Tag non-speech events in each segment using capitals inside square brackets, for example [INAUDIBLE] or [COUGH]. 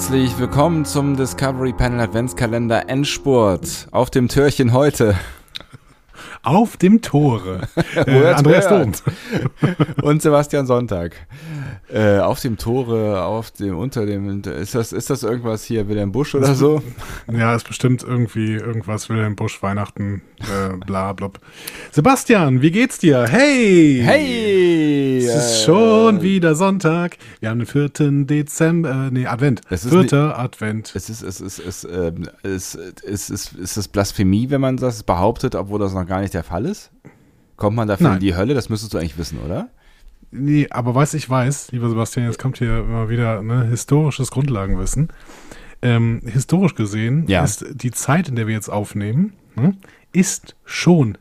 herzlich willkommen zum Discovery Panel Adventskalender Endspurt. Auf dem Türchen heute. Auf dem Tore. [LAUGHS] äh, Andreas Dom. [LAUGHS] Und Sebastian Sonntag. Äh, auf dem Tore, auf dem, unter dem, ist das, ist das irgendwas hier, Wilhelm Busch oder so? [LAUGHS] Ja, ist bestimmt irgendwie irgendwas, Wilhelm Busch, Weihnachten, äh, bla, blub. Sebastian, wie geht's dir? Hey! Hey! Es ist schon wieder Sonntag. Wir haben den 4. Dezember, äh, nee, Advent. Es ist 4. nicht- Advent. Es ist, es ist, es, ähm, es, es ist, ist es Blasphemie, wenn man das behauptet, obwohl das noch gar nicht der Fall ist? Kommt man dafür Nein. in die Hölle? Das müsstest du eigentlich wissen, oder? Nee, aber was ich weiß, lieber Sebastian, jetzt kommt hier immer wieder ne, historisches Grundlagenwissen. Ähm, historisch gesehen Ja. ist die Zeit, in der wir jetzt aufnehmen, ne, ist schon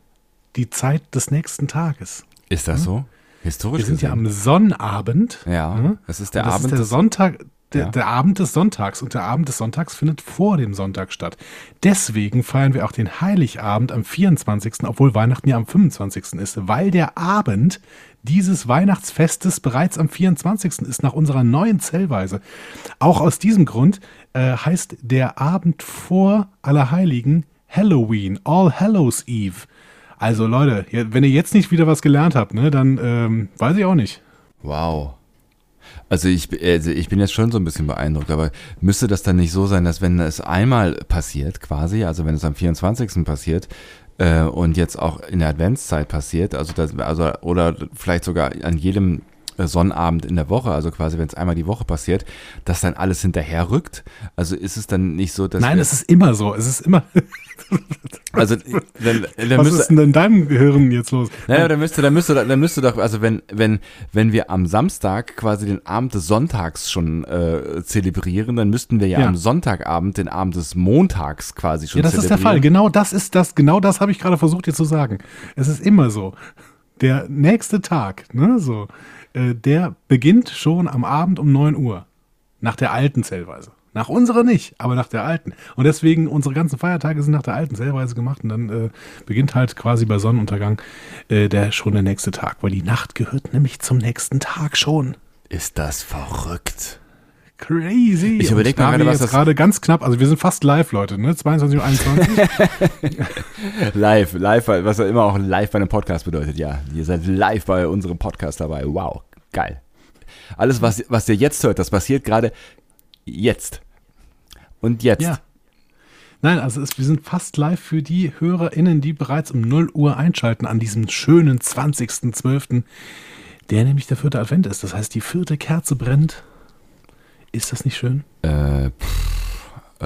die Zeit des nächsten Tages. Ist das so? Historisch Wir sind ja gesehen? am Sonnabend. Ja, ne? es ist der Und das Abend ist der Sonntag, der, Ja. der Abend des Sonntags und der Abend des Sonntags findet vor dem Sonntag statt. Deswegen feiern wir auch den Heiligabend am 24., obwohl Weihnachten ja am 25. ist, weil der Abend dieses Weihnachtsfestes bereits am 24. ist, nach unserer neuen Zählweise. Auch aus diesem Grund äh, heißt der Abend vor Allerheiligen Halloween, All Hallows Eve. Also Leute, wenn ihr jetzt nicht wieder was gelernt habt, ne, dann ähm, weiß ich auch nicht. Wow. Also ich, also ich bin jetzt schon so ein bisschen beeindruckt, aber müsste das dann nicht so sein, dass wenn es einmal passiert, quasi, also wenn es am 24. passiert äh, und jetzt auch in der Adventszeit passiert, also, das, also oder vielleicht sogar an jedem Sonnabend in der Woche, also quasi wenn es einmal die Woche passiert, dass dann alles hinterher rückt? Also ist es dann nicht so, dass Nein, es ist immer so. Es ist immer. [LAUGHS] also dann, dann Was müsste, ist denn in deinem Gehirn jetzt los? Naja, dann müsste, dann müsste, dann müsste doch, also wenn, wenn, wenn wir am Samstag quasi den Abend des Sonntags schon äh, zelebrieren, dann müssten wir ja, Ja. am Sonntagabend den Abend des Montags quasi schon Ja, das ist der zelebrieren. Fall. Genau das ist das. Genau das habe ich gerade versucht dir zu sagen. Es ist immer so. Der nächste Tag, ne, so, äh, der beginnt schon am Abend um 9 Uhr. Nach der alten Zählweise. Nach unserer nicht, aber nach der alten. Und deswegen, unsere ganzen Feiertage sind nach der alten Zählweise gemacht und dann äh, beginnt halt quasi bei Sonnenuntergang äh, der schon der nächste Tag, weil die Nacht gehört nämlich zum nächsten Tag schon. Ist das verrückt? Crazy. Ich Und überleg mal gerade, was das- gerade ganz knapp, also wir sind fast live, Leute, ne? 22 Uhr 21. [LAUGHS] [LAUGHS] Live, live, was ja immer auch live bei einem Podcast bedeutet, ja. Ihr seid live bei unserem Podcast dabei. Wow, geil. Alles, was, was ihr jetzt hört, das passiert gerade jetzt. Und jetzt. ja. Nein, also es, wir sind fast live für die HörerInnen, die bereits um 0 Uhr einschalten an diesem schönen 20.12., der nämlich der vierte Advent ist. Das heißt, die vierte Kerze brennt. Ist das nicht schön? Äh, pff, äh,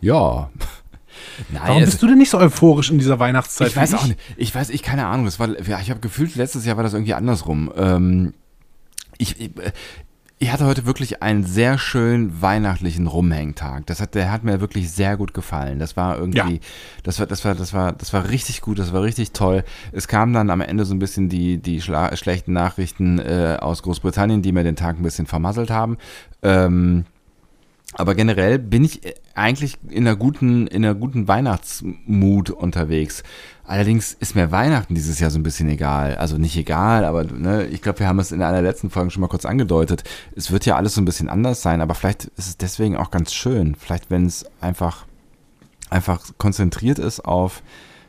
ja. [LAUGHS] Nein, Warum bist du denn nicht so euphorisch in dieser Weihnachtszeit? ich weiß auch nicht. Ich weiß, ich keine Ahnung. Das war, ich habe gefühlt, letztes Jahr war das irgendwie andersrum. Ähm, ich, ich, äh, ich hatte heute wirklich einen sehr schön weihnachtlichen Rumhängtag. Das hat, der hat mir wirklich sehr gut gefallen. Das war irgendwie, Ja. das war, das war, das war, das war richtig gut. Das war richtig toll. Es kamen dann am Ende so ein bisschen die, die schlechten Nachrichten äh, aus Großbritannien, die mir den Tag ein bisschen vermasselt haben. Ähm, aber generell bin ich äh, eigentlich in einer guten, in einer guten Weihnachtsmut unterwegs. Allerdings ist mir Weihnachten dieses Jahr so ein bisschen egal. Also nicht egal, aber ne, ich glaube, wir haben es in einer letzten Folgen schon mal kurz angedeutet. Es wird ja alles so ein bisschen anders sein, aber vielleicht ist es deswegen auch ganz schön. Vielleicht, wenn es einfach, einfach konzentriert ist auf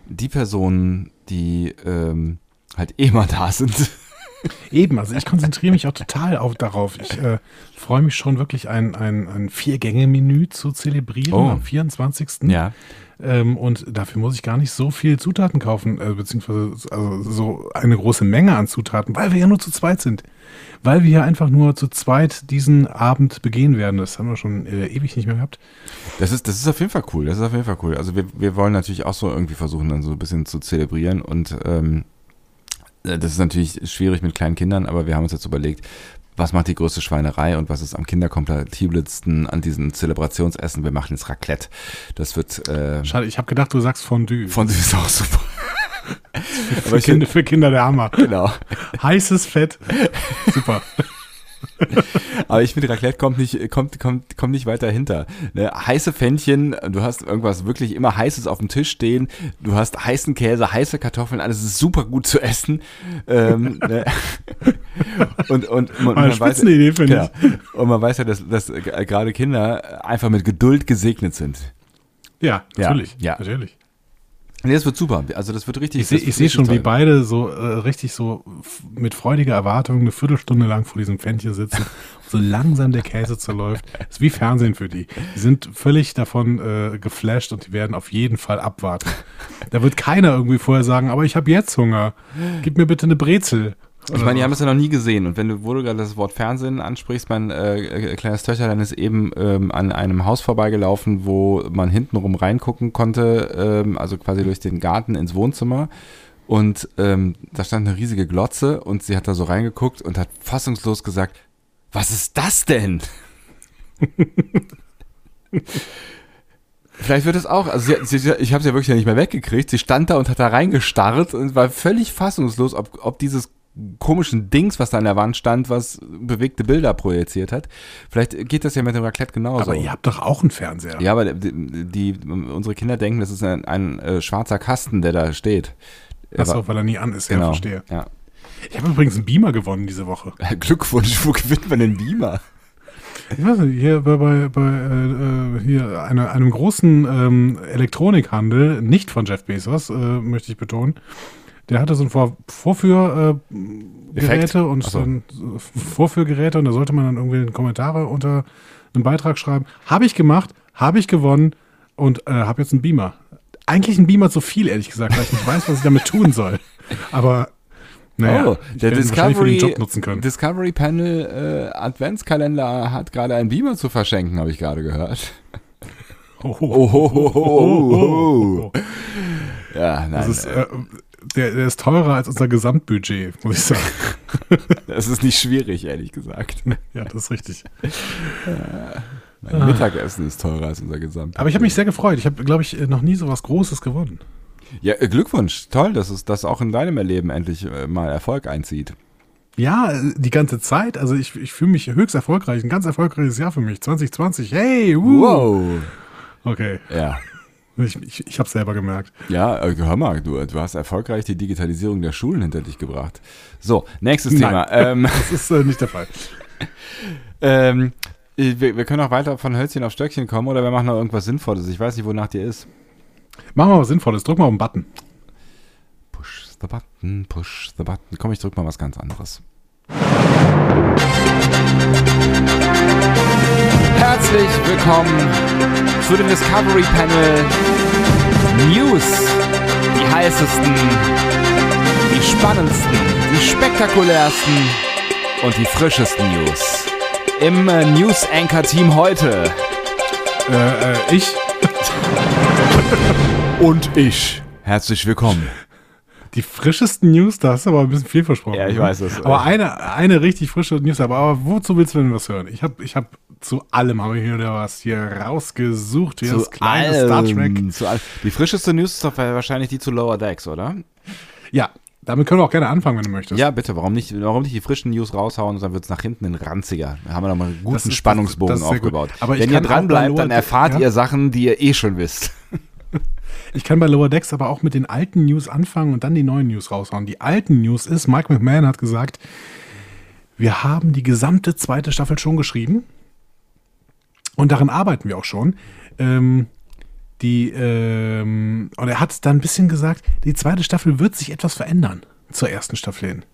die Personen, die ähm, halt [LAUGHS] eh mal da sind. Eben, also ich konzentriere mich auch total auf, darauf. Ich äh, freue mich schon wirklich, ein, ein, ein Vier-Gänge-Menü zu zelebrieren Oh. am 24. ja. Ähm, und dafür muss ich gar nicht so viel Zutaten kaufen, äh, beziehungsweise also so eine große Menge an Zutaten, weil wir ja nur zu zweit sind. Weil wir ja einfach nur zu zweit diesen Abend begehen werden. Das haben wir schon äh, ewig nicht mehr gehabt. Das ist, das ist auf jeden Fall cool. Das ist auf jeden Fall cool. Also wir, wir wollen natürlich auch so irgendwie versuchen, dann so ein bisschen zu zelebrieren und ähm, äh, das ist natürlich schwierig mit kleinen Kindern, aber wir haben uns jetzt überlegt, was macht die größte Schweinerei und was ist am kinderkompatibelsten an diesem Zelebrationsessen? Wir machen jetzt Raclette. Das wird äh, Schade, ich habe gedacht, du sagst Fondue. von sich auch super. [LAUGHS] für, Kinder, für Kinder der Hammer. Genau. Heißes Fett. Super. [LAUGHS] [LAUGHS] Aber ich finde, Raclette kommt nicht, kommt, kommt, kommt nicht weiter hinter. Ne? Heiße Pfännchen, du hast irgendwas wirklich immer Heißes auf dem Tisch stehen, du hast heißen Käse, heiße Kartoffeln, alles ist super gut zu essen. ähm, ne? [LAUGHS] Und, und, und, Eine man weiß, ja, und man weiß ja, dass, dass gerade Kinder einfach mit Geduld gesegnet sind. Ja, Ja, natürlich. ja. natürlich. Nee, das wird super. Also das wird richtig. Ich sehe seh schon, wie beide so äh, richtig so mit freudiger Erwartung eine Viertelstunde lang vor diesem Pfännchen sitzen und [LAUGHS] so langsam der Käse zerläuft. [LAUGHS] Ist wie Fernsehen für die. Die sind völlig davon äh, geflasht und die werden auf jeden Fall abwarten. Da wird keiner irgendwie vorher sagen, aber ich habe jetzt Hunger. Gib mir bitte eine Brezel. Ich meine, die haben das ja noch nie gesehen. Und wenn du, wo du gerade das Wort Fernsehen ansprichst, mein äh, äh, kleines Töchterlein ist eben ähm, an einem Haus vorbeigelaufen, wo man hintenrum reingucken konnte, ähm, also quasi durch den Garten ins Wohnzimmer. Und ähm, da stand eine riesige Glotze und sie hat da so reingeguckt und hat fassungslos gesagt, was ist das denn? [LAUGHS] Vielleicht wird es auch, also sie, sie, ich habe sie ja wirklich ja nicht mehr weggekriegt. Sie stand da und hat da reingestarrt und war völlig fassungslos, ob, ob dieses komischen Dings, was da an der Wand stand, was bewegte Bilder projiziert hat. Vielleicht geht das ja mit dem Raclette genauso. Aber ihr habt doch auch einen Fernseher. ja, aber die, die, unsere Kinder denken, das ist ein, ein äh, schwarzer Kasten, der da steht. Achso, weil er nie an ist. Ja, genau. verstehe. Ja. Ich habe übrigens einen Beamer gewonnen diese Woche. [LAUGHS] Glückwunsch, wo gewinnt man den Beamer? Ich weiß nicht, hier bei, bei, bei äh, hier eine, einem großen ähm, Elektronikhandel, nicht von Jeff Bezos, äh, möchte ich betonen. Der hatte so ein Vor Vorführgeräte äh, und so. so Vorführgeräte und da sollte man dann irgendwie Kommentare unter einen Beitrag schreiben. Habe ich gemacht, habe ich gewonnen und äh, habe jetzt einen Beamer. Eigentlich ein Beamer zu viel, ehrlich gesagt, weil ich nicht weiß, was ich damit tun soll. Aber naja, oh, der Discovery, den Job nutzen können. Discovery Panel äh, Adventskalender hat gerade einen Beamer zu verschenken, habe ich gerade gehört. Oh, Oh, ho, ho, ho, ho. Ja, nein, Das ist, äh, äh, der, der ist teurer als unser Gesamtbudget, muss ich sagen. [LAUGHS] das ist nicht schwierig, ehrlich gesagt. ja, das ist richtig. Mein Mittagessen ist teurer als unser Gesamt. Aber ich habe mich sehr gefreut. Ich habe, glaube ich, noch nie so was Großes gewonnen. Ja, äh, Glückwunsch. Toll, dass es das auch in deinem Erleben endlich äh, mal Erfolg einzieht. Ja, äh, die ganze Zeit. Also ich, ich fühle mich höchst erfolgreich. Ein ganz erfolgreiches Jahr für mich. 2020. Hey, uh. Wow. Okay, Ja. Ich, ich, ich habe selber gemerkt. Ja, äh, hör mal, du, du hast erfolgreich die Digitalisierung der Schulen hinter dich gebracht. So, nächstes Nein. Thema. Ähm, [LAUGHS] Das ist äh, nicht der Fall. [LAUGHS] ähm, wir, wir können auch weiter von Hölzchen auf Stöckchen kommen oder wir machen noch irgendwas Sinnvolles. Ich weiß nicht, wonach dir ist. Machen wir was Sinnvolles. Drück mal auf den Button. Push the button, push the button. Komm, ich drück mal was ganz anderes. Herzlich willkommen zu dem Discovery Panel News. Die heißesten, die spannendsten, die spektakulärsten und die frischesten News. Im News Anchor Team heute. Äh, äh, ich. Und ich. Herzlich willkommen. Die frischesten News, da hast du aber ein bisschen viel versprochen. Ja, ich ne? weiß es. Aber eine, eine richtig frische News, aber, aber wozu willst du denn was hören? Ich habe ich hab zu allem habe ich hier wieder was hier rausgesucht. Hier das kleine Star Trek. Zu all die frischeste News ist doch wahrscheinlich die zu Lower Decks, oder? Ja, damit können wir auch gerne anfangen, wenn du möchtest. Ja, bitte. Warum nicht, warum nicht die frischen News raushauen und dann wird es nach hinten in ranziger. Da haben wir nochmal einen guten Das ist- Spannungsbogen das gut. aufgebaut. Aber Wenn ihr dranbleibt, dann erfahrt ja. ihr Sachen, die ihr eh schon wisst. Ich kann bei Lower Decks aber auch mit den alten News anfangen und dann die neuen News raushauen. Die alten News ist, Mike McMahon hat gesagt, wir haben die gesamte zweite Staffel schon geschrieben und daran arbeiten wir auch schon. Ähm, die, ähm, und er hat dann ein bisschen gesagt, die zweite Staffel wird sich etwas verändern zur ersten Staffel hin.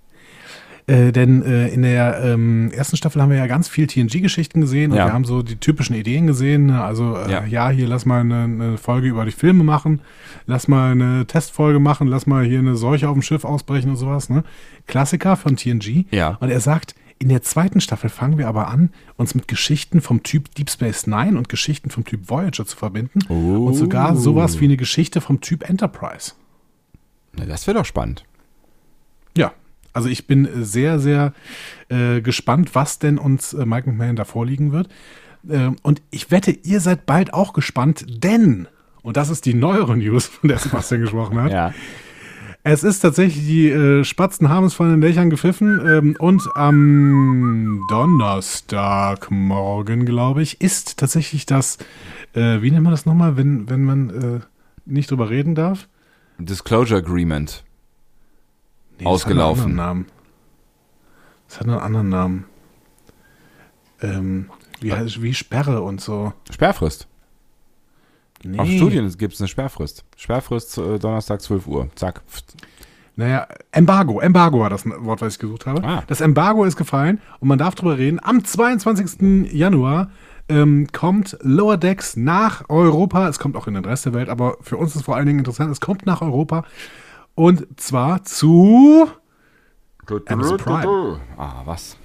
Äh, denn äh, in der ähm, ersten Staffel haben wir ja ganz viel TNG-Geschichten gesehen und Ja. wir haben so die typischen Ideen gesehen. ne? Also, äh, Ja. ja. hier lass mal eine, eine Folge über die Filme machen, lass mal eine Testfolge machen, lass mal hier eine Seuche auf dem Schiff ausbrechen und sowas. Ne? Klassiker von TNG. Ja. Und er sagt, in der zweiten Staffel fangen wir aber an, uns mit Geschichten vom Typ Deep Space Nine und Geschichten vom Typ Voyager zu verbinden. Oh. Und sogar sowas wie eine Geschichte vom Typ Enterprise. Na, das wäre doch spannend. Ja, also ich bin sehr, sehr äh, gespannt, was denn uns äh, Mike McMahon da vorliegen wird. Ähm, und ich wette, ihr seid bald auch gespannt, denn, und das ist die neuere News, von der Sebastian [LAUGHS] gesprochen hat, Ja. es ist tatsächlich, die äh, Spatzen haben es von den Dächern gepfiffen ähm, und am Donnerstagmorgen, glaube ich, ist tatsächlich das, äh, wie nennt man das nochmal, wenn, wenn man äh, nicht drüber reden darf? Disclosure Agreement. Nee, das hat einen Ausgelaufen. anderen Namen. Das hat einen anderen Namen. Ähm, wie, heißt, wie Sperre und so. Sperrfrist. Nee. Auf Studien gibt es eine Sperrfrist. Sperrfrist äh, Donnerstag 12 Uhr. Zack. Naja, Embargo. Embargo war das Wort, was ich gesucht habe. Ah. Das Embargo ist gefallen und man darf drüber reden. Am 22. Januar ähm, kommt Lower Decks nach Europa. Es kommt auch in den Rest der Welt, aber für uns ist vor allen Dingen interessant, es kommt nach Europa. Und zwar zu Amazon Prime. Ah, was?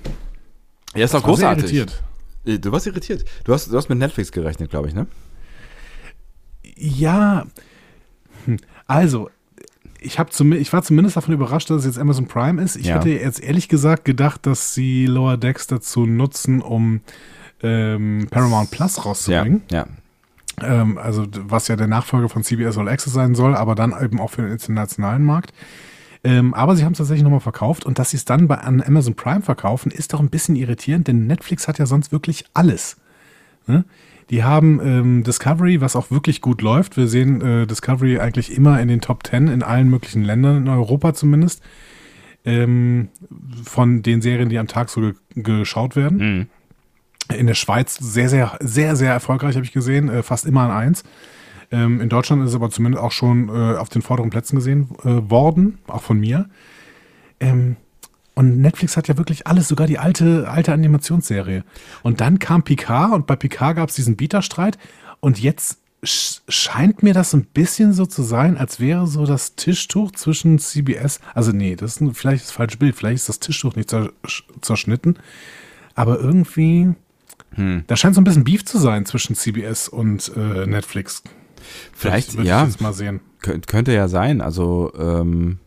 Ja, ist doch großartig. irritiert. Äh, Du warst irritiert. Du hast, du hast mit Netflix gerechnet, glaube ich, ne? Ja, Hm. also ich, hab zum, ich war zumindest davon überrascht, dass es jetzt Amazon Prime ist. Ich Ja. hätte jetzt ehrlich gesagt gedacht, dass sie Lower Decks dazu nutzen, um ähm, Paramount Plus rauszubringen. ja. Ähm, also was ja der Nachfolger von CBS All Access sein soll, aber dann eben auch für den internationalen Markt. Ähm, aber sie haben es tatsächlich nochmal verkauft und dass sie es dann bei an Amazon Prime verkaufen, ist doch ein bisschen irritierend, denn Netflix hat ja sonst wirklich alles. Ne? Die haben ähm, Discovery, was auch wirklich gut läuft. Wir sehen äh, Discovery eigentlich immer in den Top 10 in allen möglichen Ländern, in Europa zumindest. Ähm, von den Serien, die am Tag so ge geschaut werden. Mhm. In der Schweiz sehr, sehr, sehr, sehr erfolgreich, habe ich gesehen. Äh, fast immer an eins. Ähm, in Deutschland ist es aber zumindest auch schon äh, auf den vorderen Plätzen gesehen äh, worden, auch von mir. Ähm, und Netflix hat ja wirklich alles, sogar die alte, alte Animationsserie. Und dann kam Picard und bei Picard gab es diesen Bieterstreit. Und jetzt sch scheint mir das ein bisschen so zu sein, als wäre so das Tischtuch zwischen CBS, also nee, das ist ein, vielleicht das falsche Bild, vielleicht ist das Tischtuch nicht zer zerschnitten, aber irgendwie, da scheint so ein bisschen Beef zu sein zwischen CBS und äh, Netflix. Vielleicht, Würde ja, mal sehen. könnt, könnte ja sein. Also, ähm,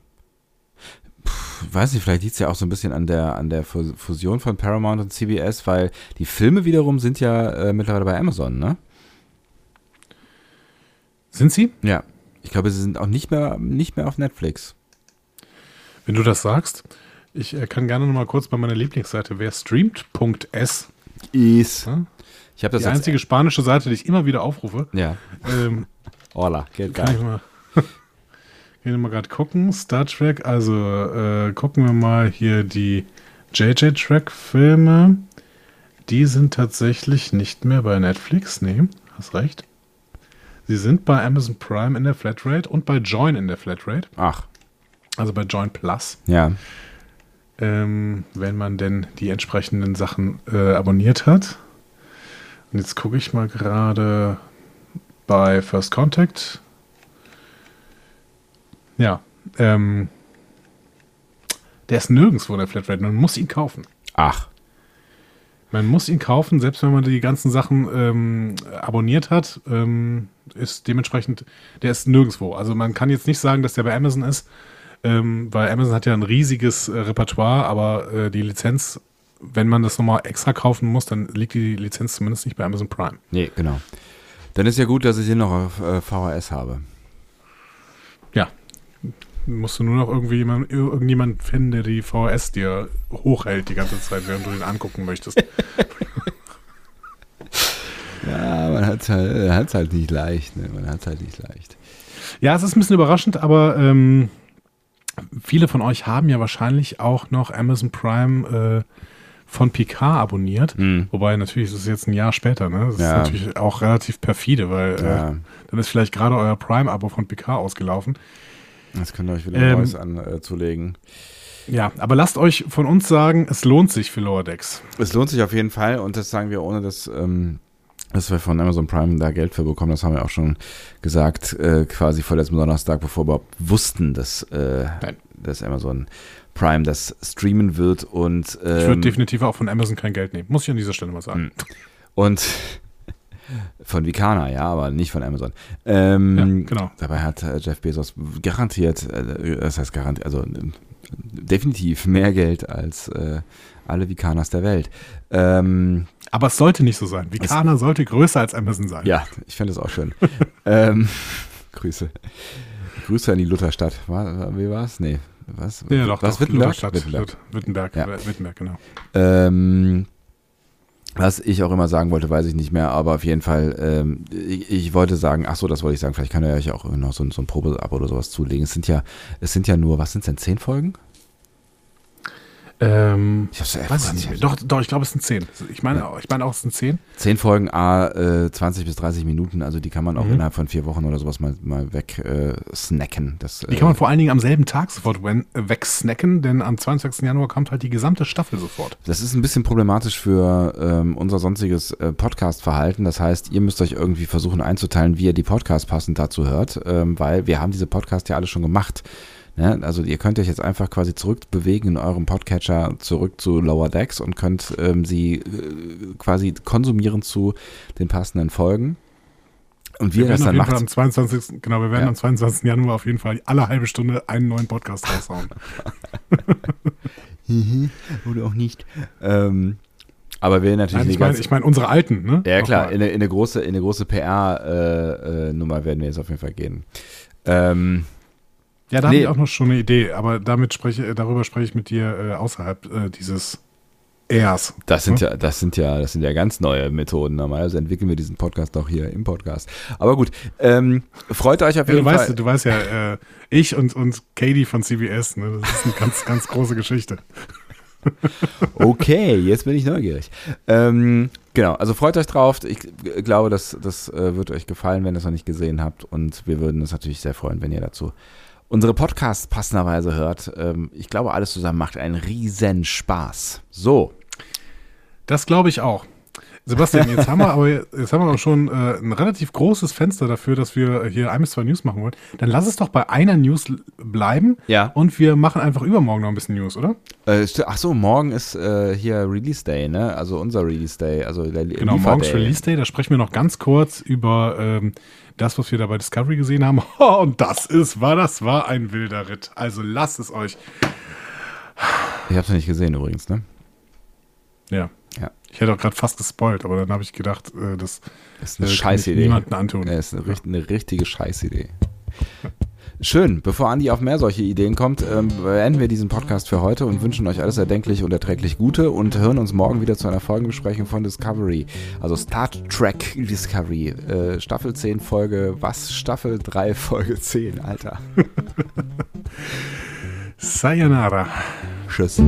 pff, weiß nicht, vielleicht liegt es ja auch so ein bisschen an der, an der Fu- Fusion von Paramount und CBS, weil die Filme wiederum sind ja äh, mittlerweile bei Amazon, ne? Sind sie? Ja. Ich glaube, sie sind auch nicht mehr, nicht mehr auf Netflix. Wenn du das sagst, ich äh, kann gerne noch mal kurz bei meiner Lieblingsseite, wer streamt.s, Is. Ich habe das die einzige spanische Seite, die ich immer wieder aufrufe, Ja. ähm, Hola, geht ich geil. mal, [LAUGHS] ich mal gerade gucken. Star Trek, also äh, gucken wir mal hier die JJ Track Filme. Die sind tatsächlich nicht mehr bei Netflix. Nee, hast recht. Sie sind bei Amazon Prime in der Flatrate und bei Join in der Flatrate, Ach, also bei Join Plus. ja. Ähm, wenn man denn die entsprechenden Sachen äh, abonniert hat. Und jetzt gucke ich mal gerade bei First Contact. Ja, ähm, der ist nirgendwo in der Flatrate. Man muss ihn kaufen. Ach, Man muss ihn kaufen, selbst wenn man die ganzen Sachen ähm, abonniert hat, ähm, ist dementsprechend, der ist nirgendwo. Also man kann jetzt nicht sagen, dass der bei Amazon ist, ähm, weil Amazon hat ja ein riesiges äh, Repertoire, aber äh, die Lizenz, wenn man das nochmal extra kaufen muss, dann liegt die Lizenz zumindest nicht bei Amazon Prime. nee, genau. Dann ist ja gut, dass ich den noch auf äh, VHS habe. Ja. Musst du nur noch irgendwie jemand, irgendjemand finden, der die VHS dir hochhält die ganze Zeit, während du den angucken möchtest. [LAUGHS] [LAUGHS] Ja, man hat es halt, hat's halt nicht leicht. Ne? Man hat es halt nicht leicht. Ja, es ist ein bisschen überraschend, aber ähm, viele von euch haben ja wahrscheinlich auch noch Amazon Prime äh, von Picard abonniert. Hm. Wobei natürlich ist es jetzt ein Jahr später, ne? Das Ja. ist natürlich auch relativ perfide, weil Ja. äh, dann ist vielleicht gerade euer Prime-Abo von Picard ausgelaufen. Das könnt ihr euch wieder Ähm, Neues anzulegen. Ja, aber lasst euch von uns sagen, es lohnt sich für Lower Decks. Es lohnt sich auf jeden Fall und das sagen wir ohne, dass, ähm, dass wir von Amazon Prime da Geld für bekommen. Das haben wir auch schon gesagt, äh, quasi vor letztem Donnerstag, bevor wir überhaupt wussten, dass, äh, dass Amazon Prime das streamen wird und Ich würde ähm, definitiv auch von Amazon kein Geld nehmen. Muss ich an dieser Stelle mal sagen. und [LAUGHS] von Vicana, ja, aber nicht von Amazon. Ähm, Ja, genau. Dabei hat äh, Jeff Bezos garantiert, äh, das heißt garantiert, also definitiv mehr Geld als äh, alle Vikanas der Welt. Ähm, Aber es sollte nicht so sein. Vicana sollte größer als Amazon sein. ja, ich finde es auch schön. [LAUGHS] ähm, Grüße. Grüße an die Lutherstadt. War, wie war es? Nee. Was? Ja, doch, was doch, Wittenberg? Lutherstadt. Wittenberg. Wittenberg, Ja. Wittenberg, genau. Ähm, was ich auch immer sagen wollte, weiß ich nicht mehr, aber auf jeden Fall, ähm, ich, ich wollte sagen, ach so, das wollte ich sagen, vielleicht kann er euch auch noch so, so ein Probe-Abo oder sowas zulegen. Es sind ja, es sind ja nur, was sind es denn, zehn Folgen? Ähm, Ich hab's ja weiß ich nicht. Doch, doch, ich glaube, es sind zehn. Ich meine, ich meine auch, es sind zehn. Zehn Folgen, a äh, 20 bis 30 Minuten, also die kann man auch Mhm. innerhalb von vier Wochen oder sowas mal, mal weg äh, snacken. Das, Die kann man vor allen Dingen am selben Tag sofort äh, wegsnacken, denn am 22. Januar kommt halt die gesamte Staffel sofort. Das ist ein bisschen problematisch für ähm, unser sonstiges äh, Podcast-Verhalten. Das heißt, ihr müsst euch irgendwie versuchen einzuteilen, wie ihr die Podcasts passend dazu hört, ähm, weil wir haben diese Podcasts ja alle schon gemacht. Ne? Also ihr könnt euch jetzt einfach quasi zurückbewegen in eurem Podcatcher zurück zu Lower Decks und könnt ähm, sie äh, quasi konsumieren zu den passenden Folgen. Und wie ihr Wir das werden auf dann jeden Fall macht, am 22. Genau, wir werden Ja. am 22. Januar auf jeden Fall alle halbe Stunde einen neuen Podcast raushauen. [LAUGHS] oder auch nicht. Ähm, aber wir natürlich Nein, ich meine, ich meine unsere alten, ne? Ja, klar, in eine, in eine große, in eine große PR-Nummer werden wir jetzt auf jeden Fall gehen. Ähm, Ja, da Nee. habe ich auch noch schon eine Idee, aber damit spreche, darüber spreche ich mit dir äh, außerhalb äh, dieses Rs. das sind Hm? ja, das sind ja, das sind ja ganz neue Methoden. Normalerweise entwickeln wir diesen Podcast auch hier im Podcast. Aber gut, ähm, freut euch auf Ja, jeden du, Fall. weißt, du weißt ja, äh, ich und, und Katie von CBS, ne? das ist eine ganz, ganz große Geschichte. [LAUGHS] Okay, jetzt bin ich neugierig. Ähm, genau, also freut euch drauf. Ich glaube, das, das äh, wird euch gefallen, wenn ihr es noch nicht gesehen habt. Und wir würden uns natürlich sehr freuen, wenn ihr dazu unsere Podcasts passenderweise hört. Ähm, ich glaube, alles zusammen macht einen riesen Spaß. So, Das glaube ich auch. Sebastian, jetzt haben wir aber jetzt haben wir auch schon äh, ein relativ großes Fenster dafür, dass wir hier ein bis zwei News machen wollen. Dann lass es doch bei einer News bleiben Ja. und wir machen einfach übermorgen noch ein bisschen News, oder? Äh, ach so, morgen ist äh, hier Release Day, ne? Also unser Release Day, also der Genau, Liefer morgens Day. Release Day. Da sprechen wir noch ganz kurz über ähm, das, was wir da bei Discovery gesehen haben. [LAUGHS] Und das ist, war, das war ein wilder Ritt. Also lasst es euch. Ich hab's noch nicht gesehen übrigens, ne? Ja. Ja. Ich hätte auch gerade fast gespoilt, aber dann habe ich gedacht, äh, das Das ist eine äh, kann scheiß ich Idee. niemanden antun. Ja, ist eine, richt- eine richtige Scheißidee. Schön, bevor Andi auf mehr solche Ideen kommt, ähm, beenden wir diesen Podcast für heute und wünschen euch alles erdenklich und erträglich Gute und hören uns morgen wieder zu einer Folgenbesprechung von Discovery. Also Star Trek Discovery. Äh, Staffel 10 Folge, was? Staffel 3 [LAUGHS] Folge 10, Alter. Sayonara. Tschüss.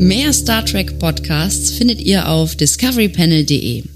Mehr Star Trek Podcasts findet ihr auf discoverypanel.de.